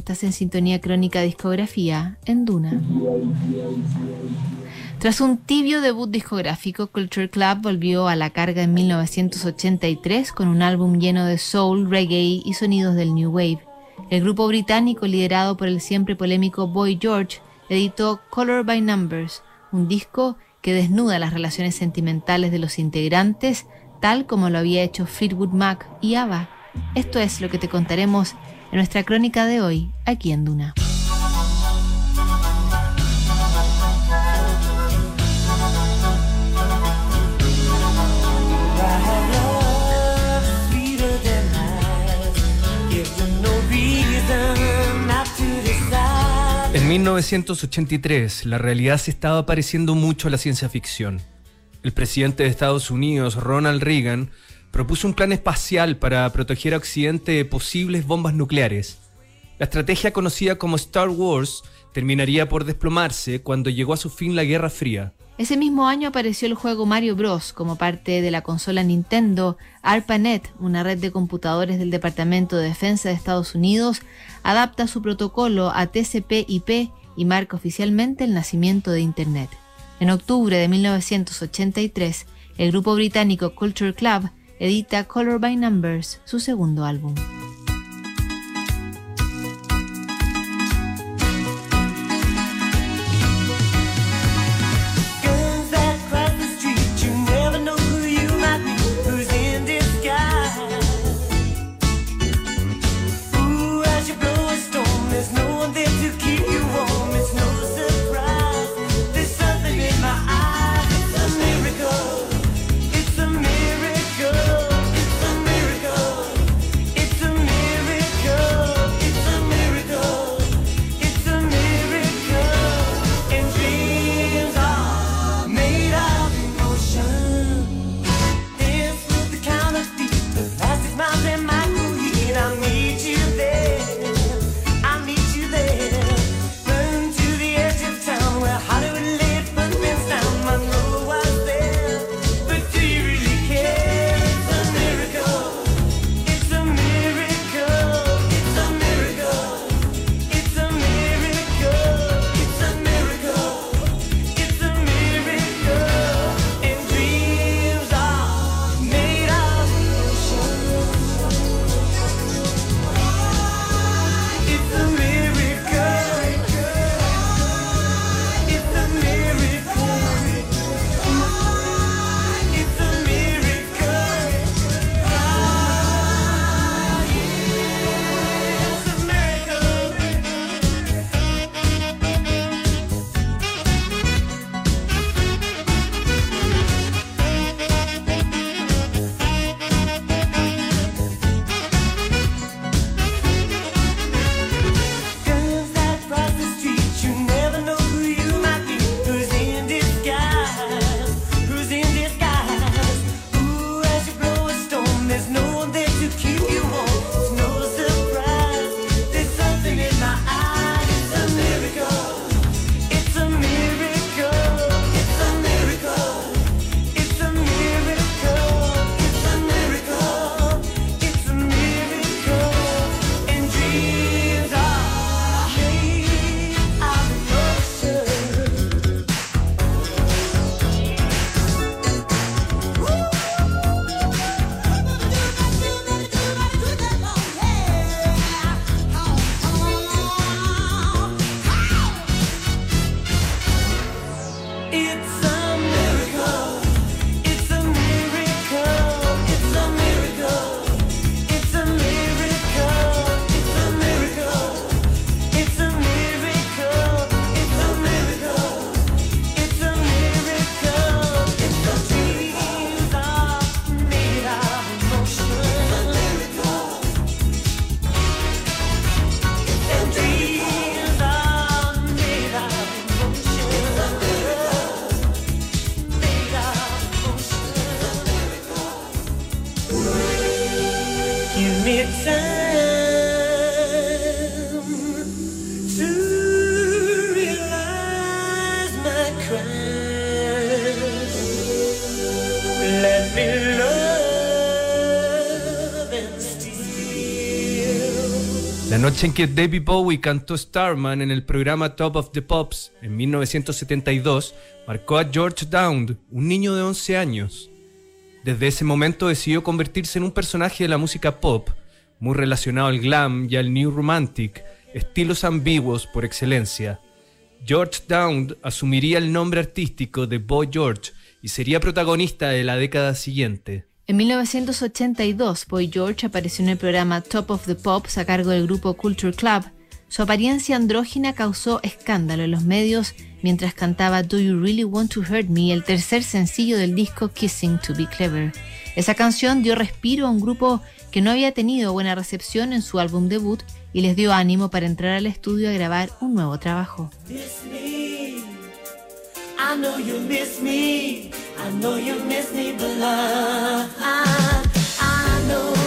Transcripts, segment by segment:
Estás en sintonía crónica discografía en Duna. Tras un tibio debut discográfico, Culture Club volvió a la carga en 1983 con un álbum lleno de soul, reggae y sonidos del New Wave. El grupo británico, liderado por el siempre polémico Boy George, editó Color by Numbers, un disco que desnuda las relaciones sentimentales de los integrantes, tal como lo había hecho Fleetwood Mac y ABBA. Esto es lo que te contaremos en nuestra crónica de hoy, aquí en Duna. En 1983, la realidad se estaba pareciendo mucho a la ciencia ficción. El presidente de Estados Unidos, Ronald Reagan, propuso un plan espacial para proteger a Occidente de posibles bombas nucleares. La estrategia conocida como Star Wars terminaría por desplomarse cuando llegó a su fin la Guerra Fría. Ese mismo año apareció el juego Mario Bros. como parte de la consola Nintendo. ARPANET, una red de computadores del Departamento de Defensa de Estados Unidos, adapta su protocolo a TCP/IP y marca oficialmente el nacimiento de Internet. En octubre de 1983, el grupo británico Culture Club edita Color by Numbers, su segundo álbum. Noche en que David Bowie cantó Starman en el programa Top of the Pops en 1972 marcó a George Dowd, un niño de 11 años. Desde ese momento decidió convertirse en un personaje de la música pop, muy relacionado al glam y al new romantic, estilos ambiguos por excelencia. George Dowd asumiría el nombre artístico de Boy George y sería protagonista de la década siguiente. En 1982, Boy George apareció en el programa Top of the Pops a cargo del grupo Culture Club. Su apariencia andrógina causó escándalo en los medios mientras cantaba Do You Really Want to Hurt Me, el tercer sencillo del disco Kissing to Be Clever. Esa canción dio respiro a un grupo que no había tenido buena recepción en su álbum debut y les dio ánimo para entrar al estudio a grabar un nuevo trabajo. I know you miss me. I know you miss me, but love. I, I know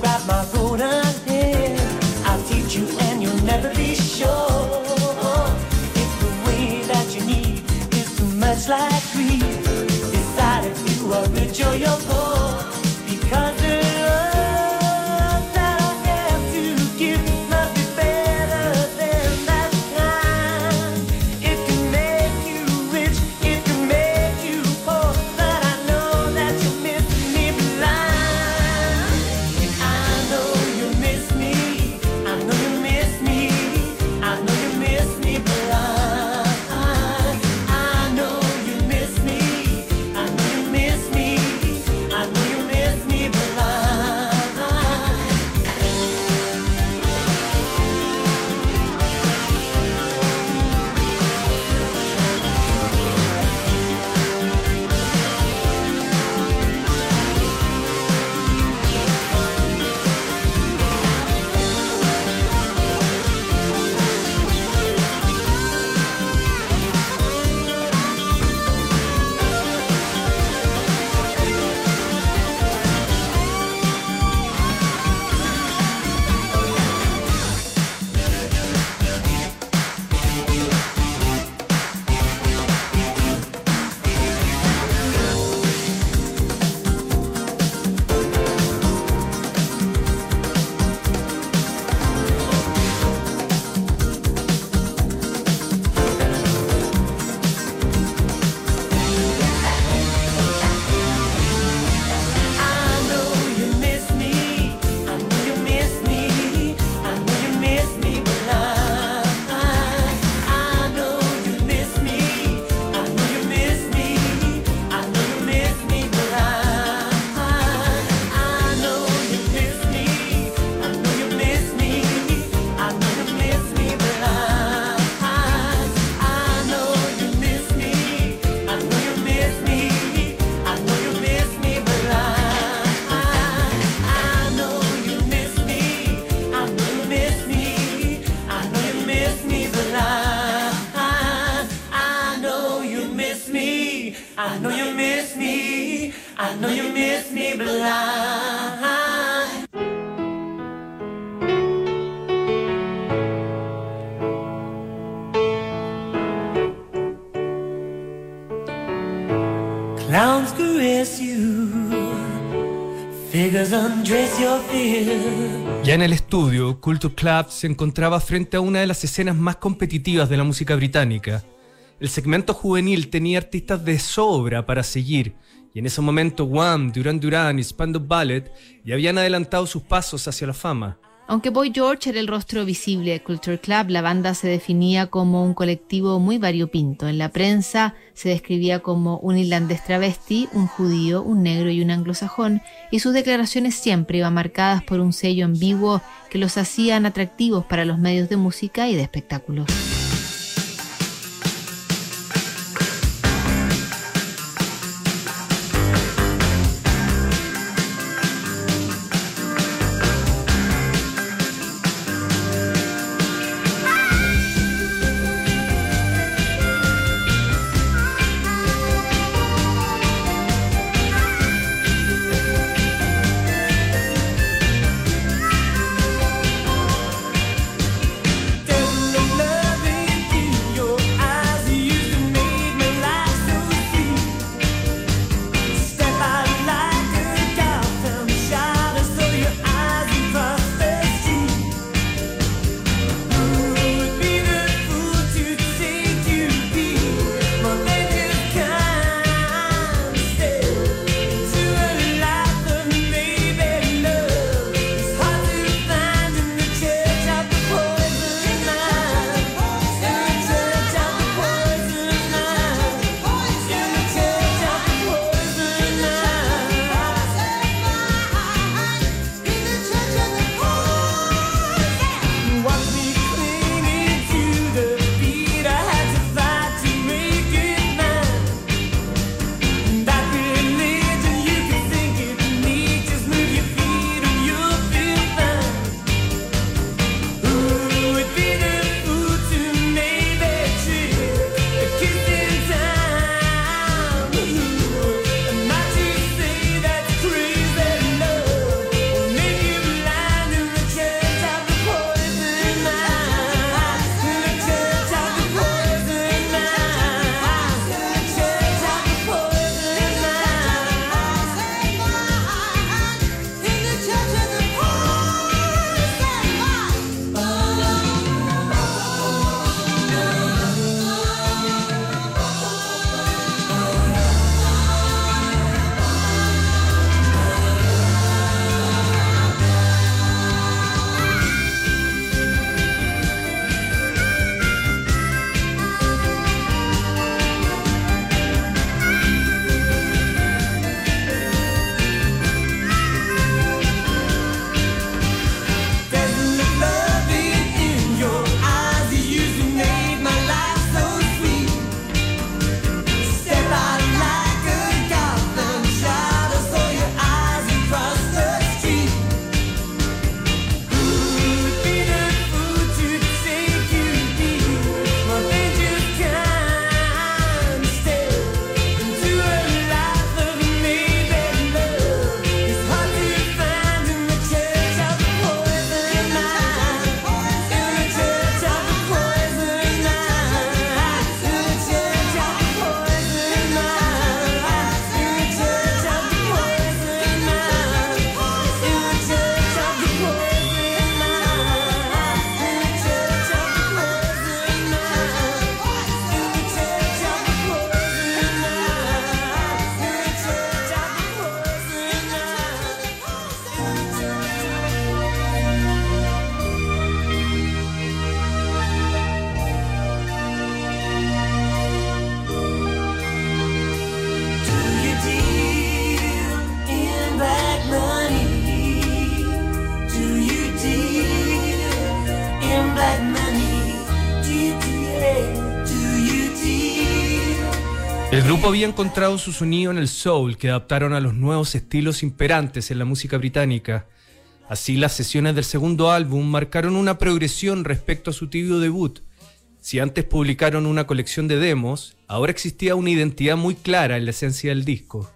Grab my golden Ya en el estudio, Culture Club se encontraba frente a una de las escenas más competitivas de la música británica. El segmento juvenil tenía artistas de sobra para seguir, y en ese momento Wham, Duran Duran y Spandau Ballet ya habían adelantado sus pasos hacia la fama. Aunque Boy George era el rostro visible de Culture Club, la banda se definía como un colectivo muy variopinto. En la prensa se describía como un irlandés travesti, un judío, un negro y un anglosajón, y sus declaraciones siempre iban marcadas por un sello ambiguo que los hacían atractivos para los medios de música y de espectáculos. Grupo había encontrado su sonido en el soul que adaptaron a los nuevos estilos imperantes en la música británica. Así las sesiones del segundo álbum marcaron una progresión respecto a su tibio debut. Si antes publicaron una colección de demos, ahora existía una identidad muy clara en la esencia del disco.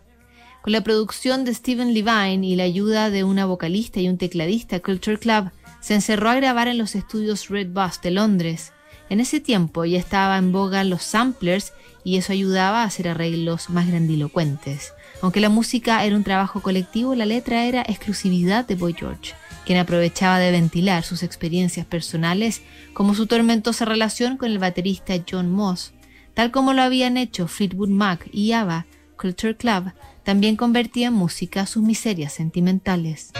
Con la producción de Steven Levine y la ayuda de una vocalista y un tecladista, Culture Club se encerró a grabar en los estudios Red Bus de Londres. En ese tiempo ya estaba en boga los samplers y eso ayudaba a hacer arreglos más grandilocuentes. Aunque la música era un trabajo colectivo, la letra era exclusividad de Boy George, quien aprovechaba de ventilar sus experiencias personales como su tormentosa relación con el baterista John Moss. Tal como lo habían hecho Fleetwood Mac y ABBA, Culture Club también convertía en música sus miserias sentimentales.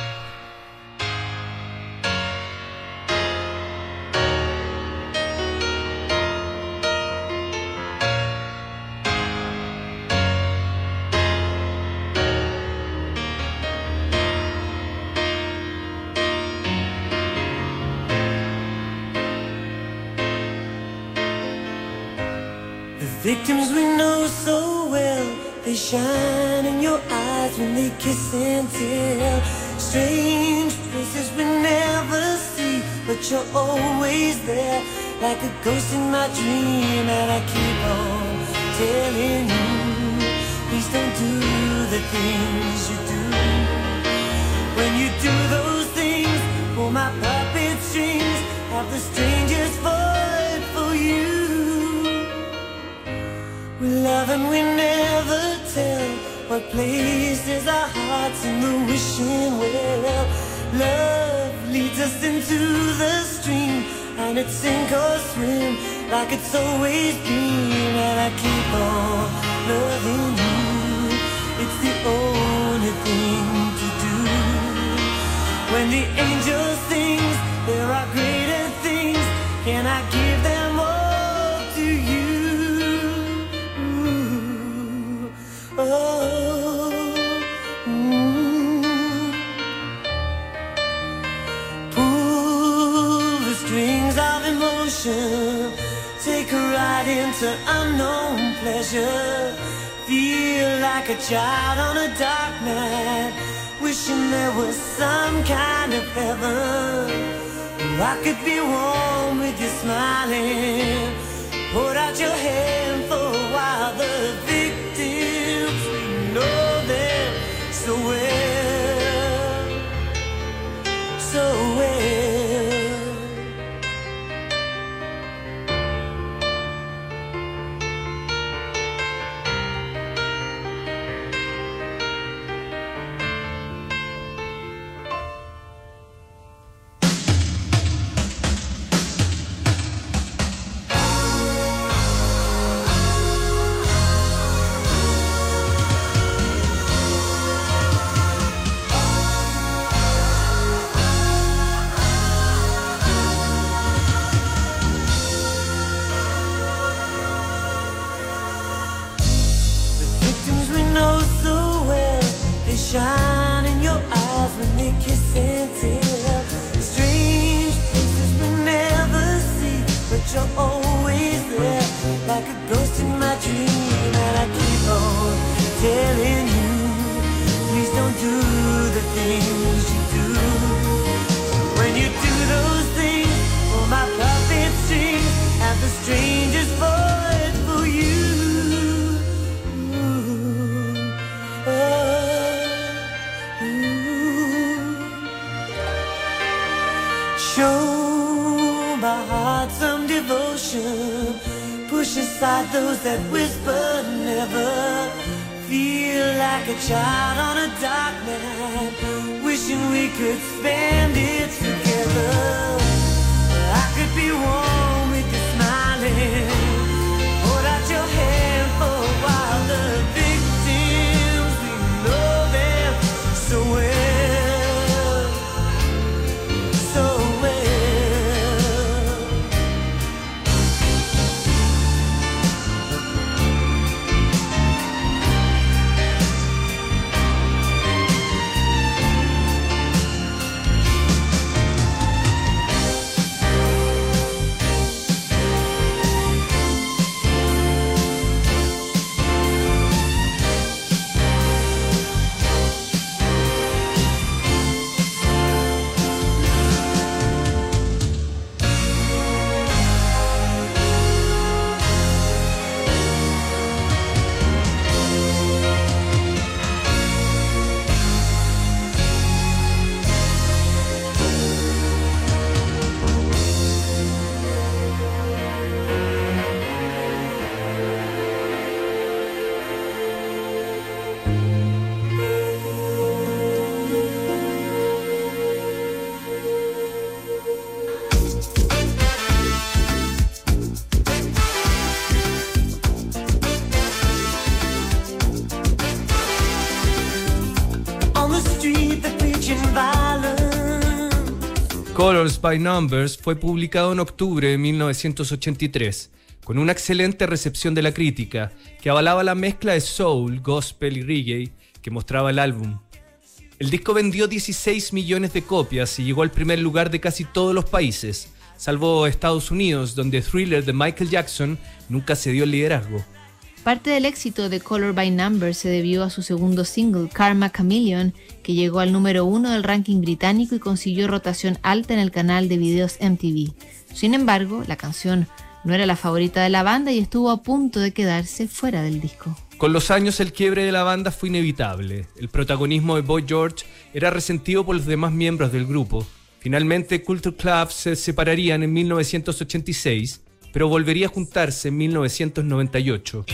Victims we know so well, they shine in your eyes when they kiss and tell. Strange places we never see, but you're always there, like a ghost in my dream. And I keep on telling you, please don't do the things you do. When you do those things, pull my puppet strings, have the strangest void for you. We love and we never tell what places our hearts in the wishing well. Love leads us into the stream, and it's sink or swim like it's always been. And I keep on loving you. It's the only thing to do. When the angel sings, there are greater Into unknown pleasure. Feel like a child on a dark night. Wishing there was some kind of heaven. I could be warm with you smiling. Hold out your hand for a while. The victims, we know them so well. So well. You're always there, like a ghost in my dream. And I keep on telling you, please don't do the things Push those that whisper never. Feel like a child on a dark night. Wishing we could spend it together. I could be warm with you smiling. Hold out your hand for a while. By Numbers fue publicado en octubre de 1983, con una excelente recepción de la crítica, que avalaba la mezcla de soul, gospel y reggae que mostraba el álbum. El disco vendió 16 millones de copias y llegó al primer lugar de casi todos los países, salvo Estados Unidos, donde Thriller de Michael Jackson nunca se dio el liderazgo. Parte del éxito de Color by Number se debió a su segundo single, Karma Chameleon, que llegó al número uno del ranking británico y consiguió rotación alta en el canal de videos MTV. Sin embargo, la canción no era la favorita de la banda y estuvo a punto de quedarse fuera del disco. Con los años el quiebre de la banda fue inevitable. El protagonismo de Boy George era resentido por los demás miembros del grupo. Finalmente Culture Club se separarían en 1986 pero volvería a juntarse en 1998.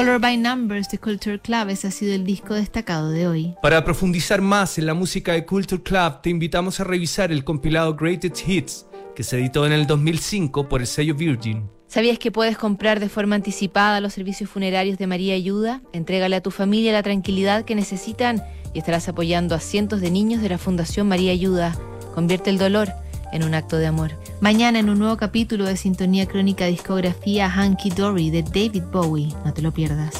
By Numbers de Culture Club, ese ha sido el disco destacado de hoy. Para profundizar más en la música de Culture Club, te invitamos a revisar el compilado Greatest Hits, que se editó en el 2005 por el sello Virgin. ¿Sabías que puedes comprar de forma anticipada los servicios funerarios de María Ayuda? Entrégale a tu familia la tranquilidad que necesitan y estarás apoyando a cientos de niños de la Fundación María Ayuda. Convierte el dolor en un acto de amor. Mañana en un nuevo capítulo de Sintonía Crónica Discografía Hanky Dory de David Bowie. No te lo pierdas.